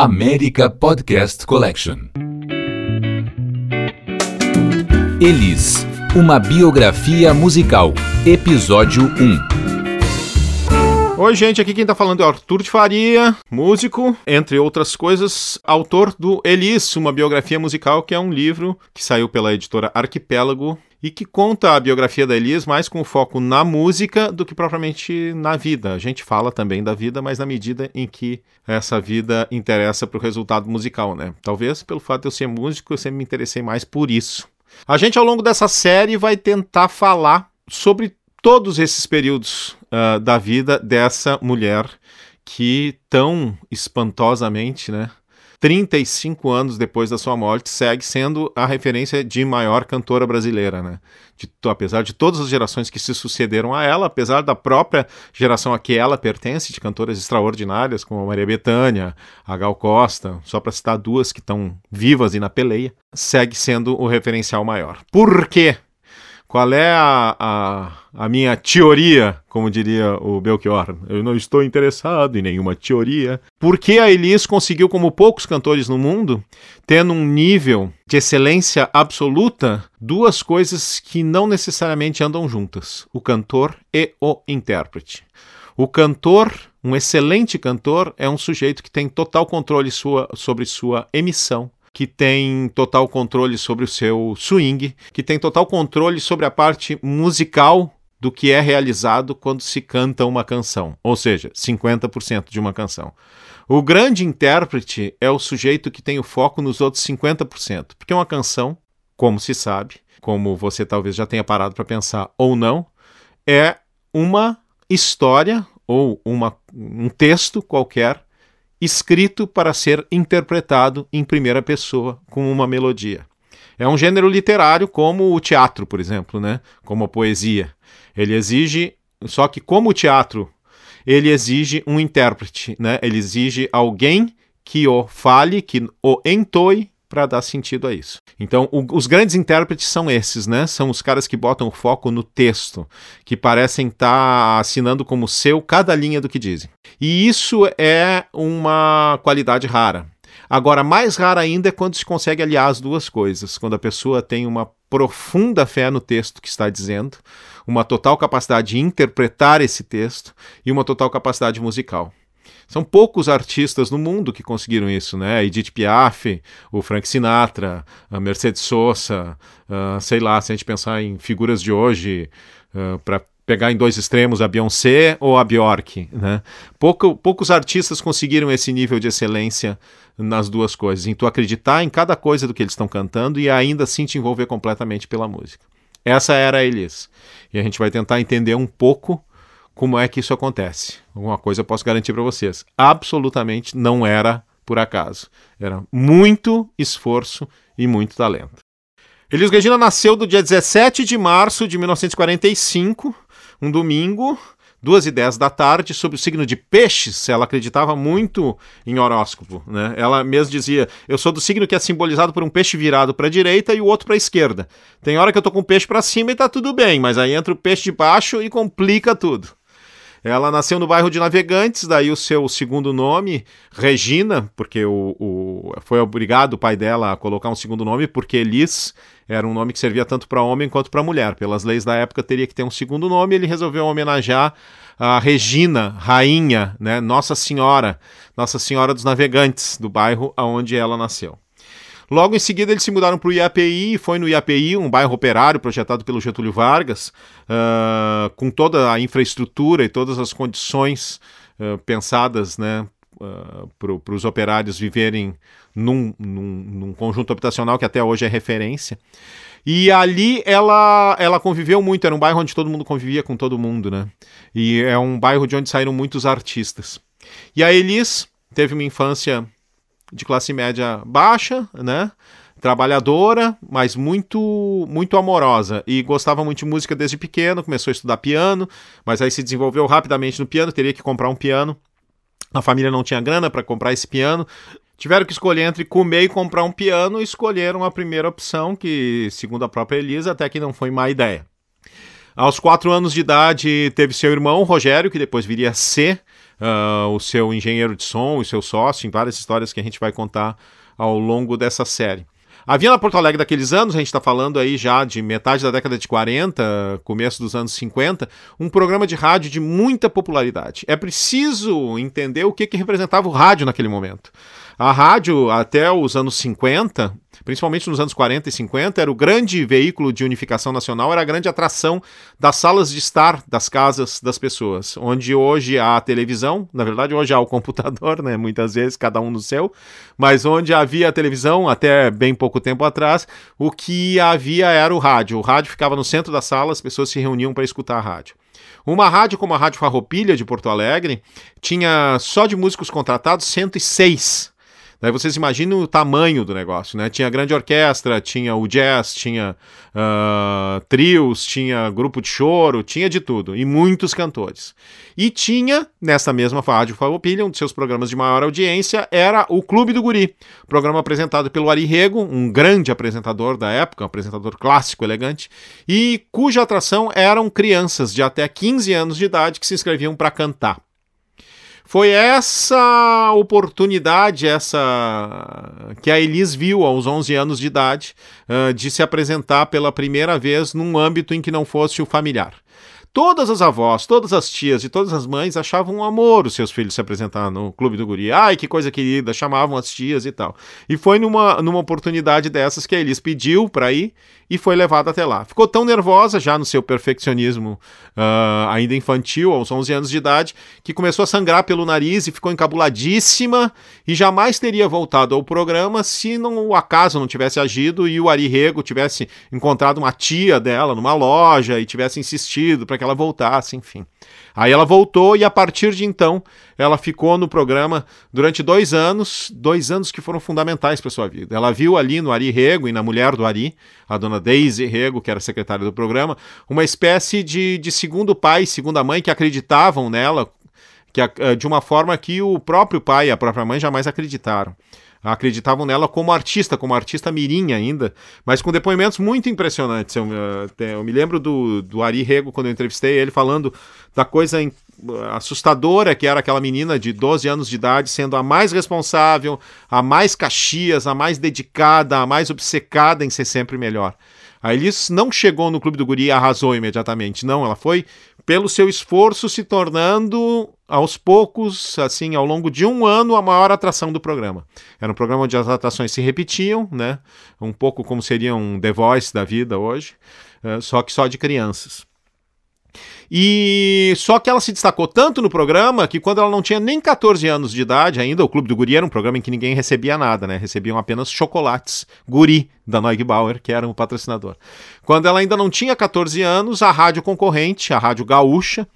América Podcast Collection. Elis, uma biografia musical. Episódio 1. Oi, gente, aqui quem tá falando é Arthur de Faria, músico, entre outras coisas, autor do Elis, uma biografia musical, que é um livro que saiu pela editora Arquipélago e que conta a biografia da Elis mais com foco na música do que propriamente na vida. A gente fala também da vida, mas na medida em que essa vida interessa para o resultado musical, né? Talvez pelo fato de eu ser músico, eu sempre me interessei mais por isso. A gente, ao longo dessa série, vai tentar falar sobre todos esses períodos uh, da vida dessa mulher que tão espantosamente, né? 35 anos depois da sua morte, segue sendo a referência de maior cantora brasileira, né? De, apesar de todas as gerações que se sucederam a ela, apesar da própria geração a que ela pertence, de cantoras extraordinárias, como a Maria Bethânia, a Gal Costa, só para citar duas que estão vivas e na peleia, segue sendo o referencial maior. Por quê? Qual é a, a, a, minha teoria, como diria o Belchior? Eu não estou interessado em nenhuma teoria. Por que a Elis conseguiu, como poucos cantores no mundo, tendo um nível de excelência absoluta, duas coisas que não necessariamente andam juntas: o cantor e o intérprete. O cantor, um excelente cantor, é um sujeito que tem total controle sua, sobre sua emissão que tem total controle sobre o seu swing, que tem total controle sobre a parte musical do que é realizado quando se canta uma canção, ou seja, 50% de uma canção. O grande intérprete é o sujeito que tem o foco nos outros 50%, porque uma canção, como se sabe, como você talvez já tenha parado para pensar ou não, é uma história ou uma, um texto qualquer escrito para ser interpretado em primeira pessoa com uma melodia. É um gênero literário como o teatro, por exemplo, né? como a poesia. Ele exige, só que como o teatro, ele exige um intérprete, né? ele exige alguém que o fale, que o entoe para dar sentido a isso. Então, o, os grandes intérpretes são esses, né? São os caras que botam o foco no texto, que parecem estar tá assinando como seu cada linha do que dizem. E isso é uma qualidade rara. Agora, mais rara ainda é quando se consegue aliar as duas coisas, quando a pessoa tem uma profunda fé no texto que está dizendo, uma total capacidade de interpretar esse texto e uma total capacidade musical. São poucos artistas no mundo que conseguiram isso, né? Edith Piaf, o Frank Sinatra, a Mercedes Sosa, uh, sei lá, se a gente pensar em figuras de hoje, uh, para pegar em dois extremos a Beyoncé ou a Bjork, né? Pouco, poucos artistas conseguiram esse nível de excelência nas duas coisas, em tu acreditar em cada coisa do que eles estão cantando e ainda assim te envolver completamente pela música. Essa era a Elis. E a gente vai tentar entender um pouco como é que isso acontece. Alguma coisa eu posso garantir para vocês. Absolutamente não era por acaso. Era muito esforço e muito talento. Elis Regina nasceu do dia 17 de março de 1945, um domingo, duas e dez da tarde, sob o signo de peixes. Ela acreditava muito em horóscopo. Né? Ela mesmo dizia: Eu sou do signo que é simbolizado por um peixe virado para a direita e o outro para a esquerda. Tem hora que eu tô com o peixe para cima e tá tudo bem, mas aí entra o peixe de baixo e complica tudo. Ela nasceu no bairro de Navegantes, daí o seu segundo nome, Regina, porque o, o, foi obrigado o pai dela a colocar um segundo nome, porque Elis era um nome que servia tanto para homem quanto para mulher. Pelas leis da época teria que ter um segundo nome, ele resolveu homenagear a Regina, rainha, né, Nossa Senhora, Nossa Senhora dos Navegantes, do bairro onde ela nasceu. Logo em seguida, eles se mudaram para o IAPI, foi no IAPI, um bairro operário projetado pelo Getúlio Vargas, uh, com toda a infraestrutura e todas as condições uh, pensadas né, uh, para os operários viverem num, num, num, conjunto habitacional que até hoje é referência. E ali ela, ela conviveu muito, era um bairro onde todo mundo convivia com todo mundo, né? E é um bairro de onde saíram muitos artistas. E a Elis teve uma infância de classe média baixa, né? Trabalhadora, mas muito muito amorosa e gostava muito de música desde pequeno, começou a estudar piano, mas aí se desenvolveu rapidamente no piano, teria que comprar um piano. A família não tinha grana para comprar esse piano. Tiveram que escolher entre comer e comprar um piano e escolheram a primeira opção, que, segundo a própria Elisa, até que não foi má ideia. Aos quatro anos de idade, teve seu irmão, Rogério, que depois viria a ser uh, o seu engenheiro de som, o seu sócio, em várias histórias que a gente vai contar ao longo dessa série. Havia na Porto Alegre daqueles anos, a gente está falando aí já de metade da década de 40, começo dos anos 50, um programa de rádio de muita popularidade. É preciso entender o que, que representava o rádio naquele momento. A rádio, até os anos 50, principalmente nos anos 40 e 50, era o grande veículo de unificação nacional, era a grande atração das salas de estar das casas das pessoas. Onde hoje há a televisão, na verdade, hoje há o computador, né? Muitas vezes, cada um no seu, mas onde havia a televisão, até bem pouco tempo atrás, o que havia era o rádio. O rádio ficava no centro da sala, as pessoas se reuniam para escutar a rádio. Uma rádio como a Rádio Farroupilha de Porto Alegre tinha só de músicos contratados 106 Daí vocês imaginam o tamanho do negócio, né? Tinha grande orquestra, tinha o jazz, tinha uh, trios, tinha grupo de choro, tinha de tudo, e muitos cantores. E tinha, nessa mesma rádio Farroupilha, um dos seus programas de maior audiência era o Clube do Guri, programa apresentado pelo Ari Rego, um grande apresentador da época, um apresentador clássico, elegante, e cuja atração eram crianças de até 15 anos de idade que se inscreviam para cantar. Foi essa oportunidade, essa que a Elis viu aos 11 anos de idade, uh, de se apresentar pela primeira vez num âmbito em que não fosse o familiar. Todas as avós, todas as tias e todas as mães achavam um amor os seus filhos se apresentar no Clube do Guri. Ai, que coisa querida, chamavam as tias e tal. E foi numa, numa oportunidade dessas que a Elis pediu para ir e foi levada até lá. Ficou tão nervosa já no seu perfeccionismo uh, ainda infantil, aos 11 anos de idade, que começou a sangrar pelo nariz e ficou encabuladíssima e jamais teria voltado ao programa se não o acaso não tivesse agido e o Ari Rego tivesse encontrado uma tia dela numa loja e tivesse insistido para que ela voltasse, enfim. Aí ela voltou e a partir de então ela ficou no programa durante dois anos, dois anos que foram fundamentais para sua vida. Ela viu ali no Ari Rego e na mulher do Ari, a dona Daisy Rego, que era secretária do programa, uma espécie de, de segundo pai, segunda mãe que acreditavam nela que, eh, de uma forma que o próprio pai e a própria mãe jamais acreditaram acreditavam nela como artista, como artista mirim ainda, mas com depoimentos muito impressionantes. Eu, eh, eu me lembro do, do Ari Rego, quando eu entrevistei ele, falando da coisa assustadora que era aquela menina de 12 anos de idade sendo a mais responsável, a mais caxias, a mais dedicada, a mais obcecada em ser sempre melhor. A Elis não chegou no Clube do Guri e arrasou imediatamente, não, ela foi pelo seu esforço se tornando aos poucos, assim, ao longo de um ano, a maior atração do programa. Era um programa onde as atrações se repetiam, né? Um pouco como seria um The Voice da vida hoje, uh, só que só de crianças. E só que ela se destacou tanto no programa que quando ela não tinha nem 14 anos de idade ainda, o Clube do Guri era um programa em que ninguém recebia nada, né? Recebiam apenas chocolates Guri da Neugbauer, que era um patrocinador. Quando ela ainda não tinha 14 anos, a rádio concorrente, a Rádio Gaúcha,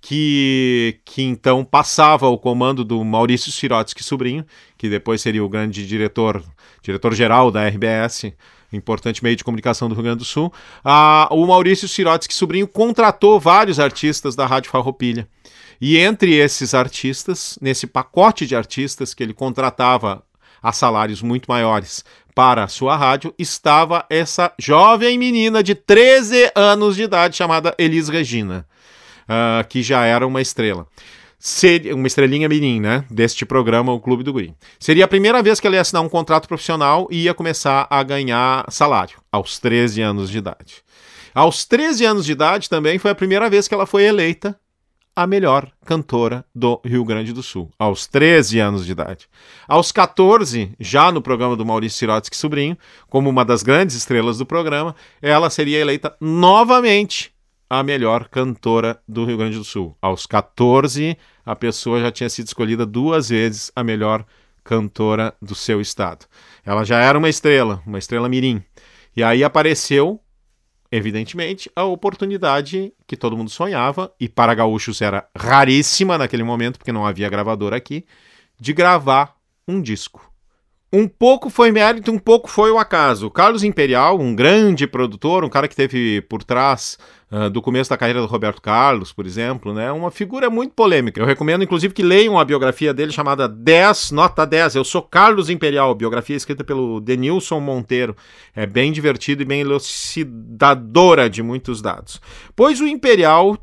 que, que então passava o comando do Maurício Sirotsky Sobrinho, que depois seria o grande diretor, diretor-geral da RBS, importante meio de comunicação do Rio Grande do Sul. Ah, o Maurício Sirotsky Sobrinho contratou vários artistas da Rádio Farroupilha. E entre esses artistas, nesse pacote de artistas que ele contratava a salários muito maiores para a sua rádio, estava essa jovem menina de 13 anos de idade chamada Elis Regina uh, que já era uma estrela. Seria uma estrelinha mirim, né? Deste programa, o Clube do Guri. Seria a primeira vez que ela ia assinar um contrato profissional e ia começar a ganhar salário, aos 13 anos de idade. Aos 13 anos de idade também foi a primeira vez que ela foi eleita a melhor cantora do Rio Grande do Sul, aos 13 anos de idade. Aos 14, já no programa do Maurício Sirotsky Sobrinho, como uma das grandes estrelas do programa, ela seria eleita novamente a melhor cantora do Rio Grande do Sul. Aos 14, a pessoa já tinha sido escolhida duas vezes a melhor cantora do seu estado. Ela já era uma estrela, uma estrela mirim. E aí apareceu, evidentemente, a oportunidade que todo mundo sonhava, e para gaúchos era raríssima naquele momento, porque não havia gravador aqui, de gravar um disco. Um pouco foi mérito, um pouco foi o acaso. Carlos Imperial, um grande produtor, um cara que teve por trás uh, do começo da carreira do Roberto Carlos, por exemplo, né? Uma figura muito polêmica. Eu recomendo, inclusive, que leiam a biografia dele chamada 10, nota 10. Eu sou Carlos Imperial, biografia escrita pelo Denilson Monteiro. É bem divertido e bem elucidadora de muitos dados. Pois o Imperial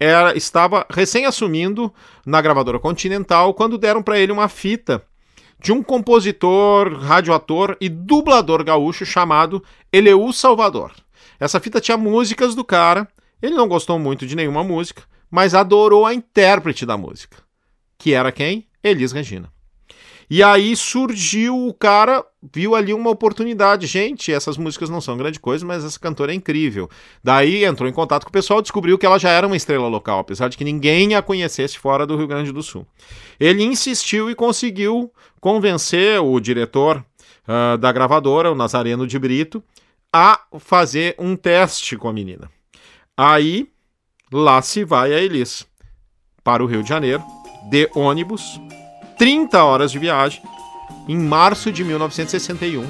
era, estava recém assumindo na gravadora Continental quando deram para ele uma fita de um compositor, radioator e dublador gaúcho chamado Eleu Salvador. Essa fita tinha músicas do cara, ele não gostou muito de nenhuma música, mas adorou a intérprete da música, que era quem? Elis Regina. E aí surgiu o cara, viu ali uma oportunidade. Gente, essas músicas não são grande coisa, mas essa cantora é incrível. Daí entrou em contato com o pessoal, descobriu que ela já era uma estrela local, apesar de que ninguém a conhecesse fora do Rio Grande do Sul. Ele insistiu e conseguiu convencer o diretor uh, da gravadora, o Nazareno de Brito, a fazer um teste com a menina. Aí, lá se vai a Elis para o Rio de Janeiro, de ônibus 30 horas de viagem, em março de 1961,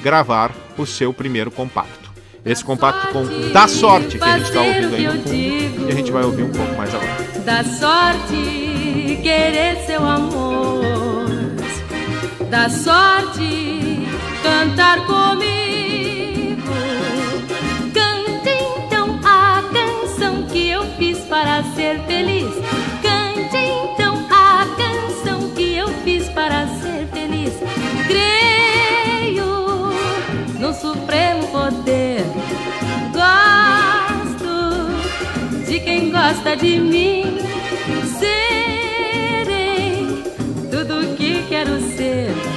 gravar o seu primeiro compacto. Esse compacto com Da Sorte, que a gente está ouvindo aí no fundo, e a gente vai ouvir um pouco mais agora. Da sorte querer seu amor, da sorte cantar comigo. Quem gosta de mim. Serei tudo que quero ser.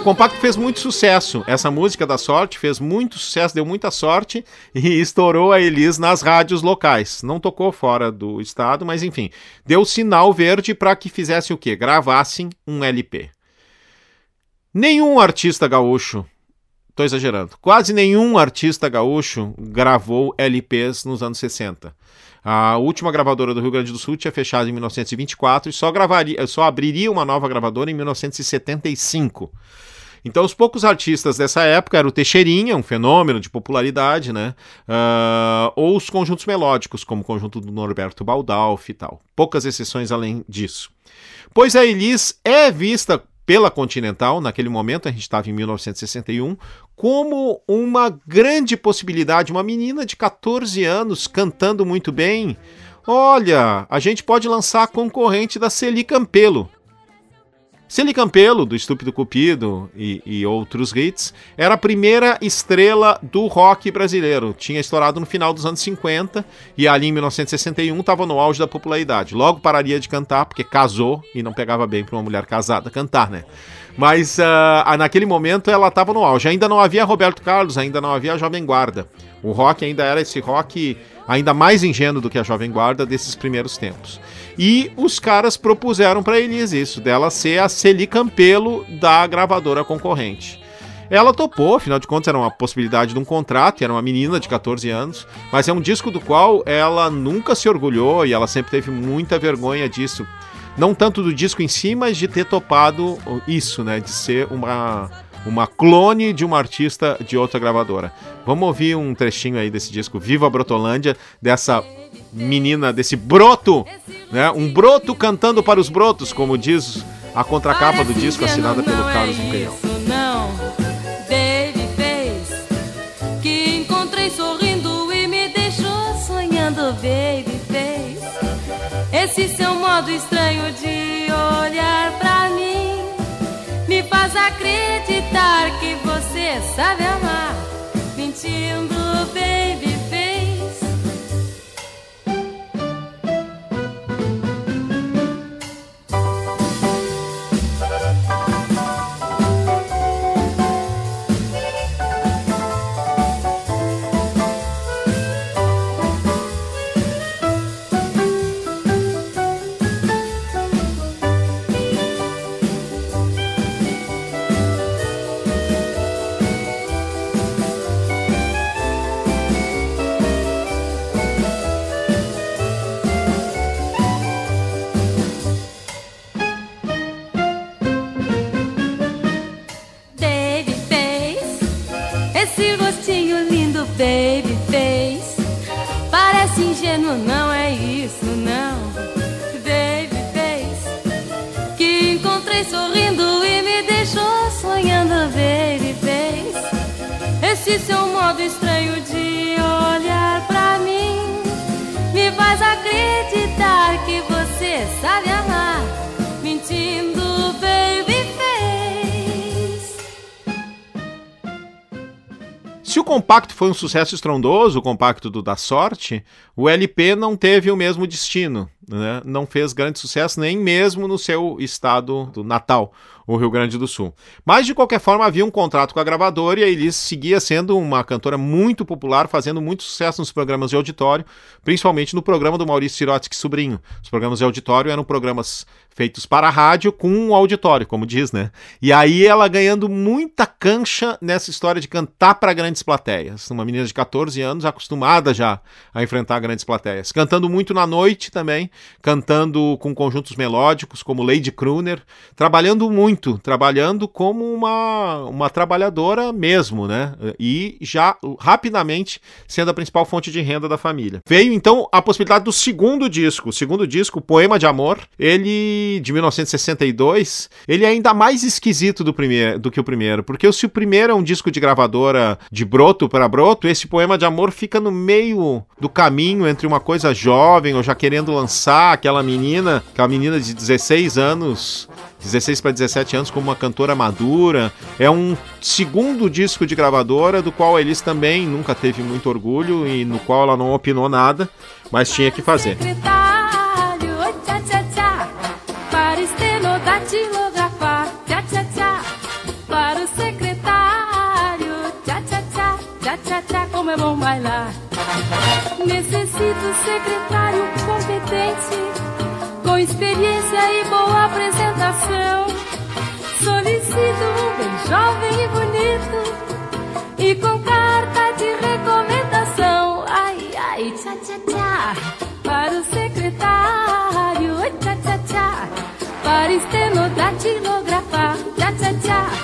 O compacto fez muito sucesso. Essa música da sorte fez muito sucesso, deu muita sorte e estourou a Elis nas rádios locais. Não tocou fora do estado, mas enfim, deu sinal verde para que fizessem o quê? Gravassem um LP. Nenhum artista gaúcho, tô exagerando, quase nenhum artista gaúcho gravou LPs nos anos 60. A última gravadora do Rio Grande do Sul tinha fechado em 1924 e só, gravaria, só abriria uma nova gravadora em 1975. Então, os poucos artistas dessa época eram o Teixeirinha, um fenômeno de popularidade, né? Uh, ou os conjuntos melódicos, como o conjunto do Norberto Baldalf e tal. Poucas exceções além disso. Pois a Elis é vista pela Continental, naquele momento, a gente estava em 1961, como uma grande possibilidade, uma menina de 14 anos cantando muito bem. Olha, a gente pode lançar a concorrente da Celi Campelo. Celi Campelo, do Estúpido Cupido e, e, outros hits, era a primeira estrela do rock brasileiro. Tinha estourado no final dos anos 50 e ali em 1961 estava no auge da popularidade. Logo pararia de cantar porque casou e não pegava bem para uma mulher casada cantar, né? Mas uh, naquele momento ela estava no auge. Ainda não havia Roberto Carlos, ainda não havia Jovem Guarda. O rock ainda era esse rock ainda mais ingênuo do que a Jovem Guarda desses primeiros tempos. E os caras propuseram para Elis isso, dela ser a Celi Campelo da gravadora concorrente. Ela topou, afinal de contas era uma possibilidade de um contrato, era uma menina de 14 anos, mas é um disco do qual ela nunca se orgulhou e ela sempre teve muita vergonha disso. Não tanto do disco em si, mas de ter topado isso, né? De ser uma, uma clone de uma artista de outra gravadora. Vamos ouvir um trechinho aí desse disco Viva Brotolândia, dessa menina, desse broto, né? Um broto cantando para os brotos, como diz a contracapa do disco assinada pelo Carlos é modo estranho de olhar pra mim. Me faz acreditar que você sabe amar, mentindo, baby baby face. Parece ingênuo, não é isso, não. Baby face, que encontrei sorrindo e me deixou sonhando, baby face. Esse seu modo estranho de olhar pra mim me faz acreditar que você sabe amar, Se o compacto foi um sucesso estrondoso, o compacto do Da Sorte, o LP não teve o mesmo destino. Né? Não fez grande sucesso nem mesmo no seu estado do natal, o Rio Grande do Sul. Mas, de qualquer forma, havia um contrato com a gravadora e a Elis seguia sendo uma cantora muito popular, fazendo muito sucesso nos programas de auditório, principalmente no programa do Maurício Sirotsky Sobrinho. Os programas de auditório eram programas feitos para a rádio com um auditório, como diz, né? E aí ela ganhando muita cancha nessa história de cantar para grandes plateias. Uma menina de 14 anos, acostumada já a enfrentar grandes plateias. Cantando muito na noite também, cantando com conjuntos melódicos, como Lady Crooner, trabalhando muito, trabalhando como uma, uma trabalhadora mesmo, né? E já rapidamente sendo a principal fonte de renda da família. Veio então a possibilidade do segundo disco. O segundo disco, Poema de Amor, ele de 1962, ele é ainda mais esquisito do, primeiro, do que o primeiro, porque se o primeiro é um disco de gravadora de broto para broto, esse Poema de Amor fica no meio do caminho entre uma coisa jovem ou já querendo lançar aquela menina, aquela menina de 16 anos 16 para 17 anos como uma cantora madura. É um segundo disco de gravadora do qual a Elis também nunca teve muito orgulho e no qual ela não opinou nada, mas tinha que fazer. Secretário, Necessito secretário competente, com experiência e boa apresentação. Solicito um bem jovem e bonito, e com carta de recomendação. Ai, ai, tchá, tchá, tchá. Para o secretário, tchá, tchá, tchá. Para estenodatilografar, tchá, tchá, tchá.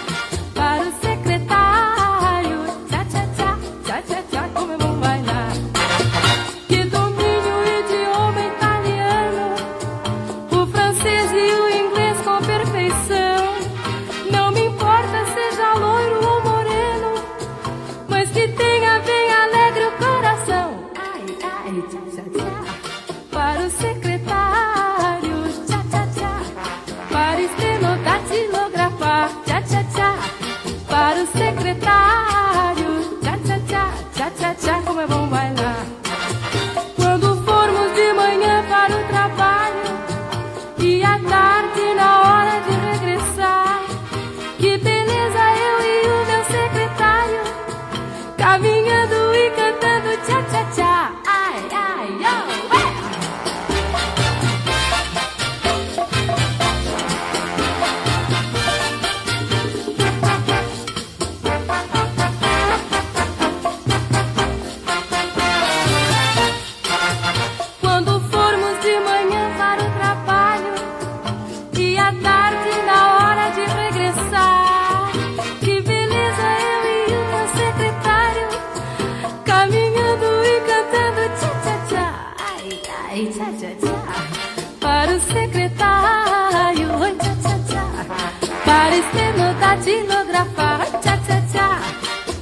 Estenodatilografar, tchá tchá tchá,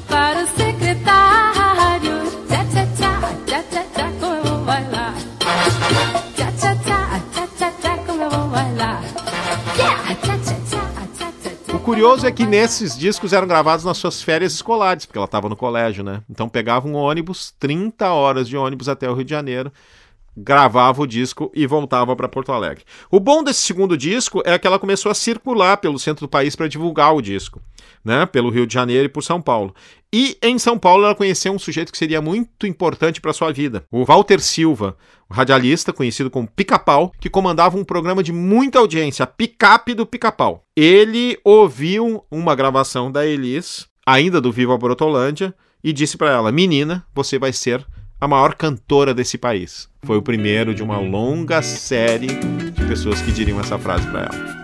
para o secretário, tchá tchá tchá, tchá tchá tchá, como eu vou bailar. Tchá, tchá, tchá, tchá, tchá, tchá, como eu vou bailar. Yeah, tchá, tchá, tchá. O curioso é que nesses discos eram gravados nas suas férias escolares, porque ela estava no colégio, né? Então pegava um ônibus, 30 horas de ônibus até o Rio de Janeiro, gravava o disco e voltava para Porto Alegre. O bom desse segundo disco é que ela começou a circular pelo centro do país para divulgar o disco, né? Pelo Rio de Janeiro e por São Paulo. E em São Paulo ela conheceu um sujeito que seria muito importante para sua vida, o Walter Silva, um radialista conhecido como Pica-Pau, que comandava um programa de muita audiência, Picape do Pica-Pau. Ele ouviu uma gravação da Elis, ainda do Viva Brotolândia, e disse para ela: "Menina, você vai ser a maior cantora desse país. Foi o primeiro de uma longa série de pessoas que diriam essa frase para ela.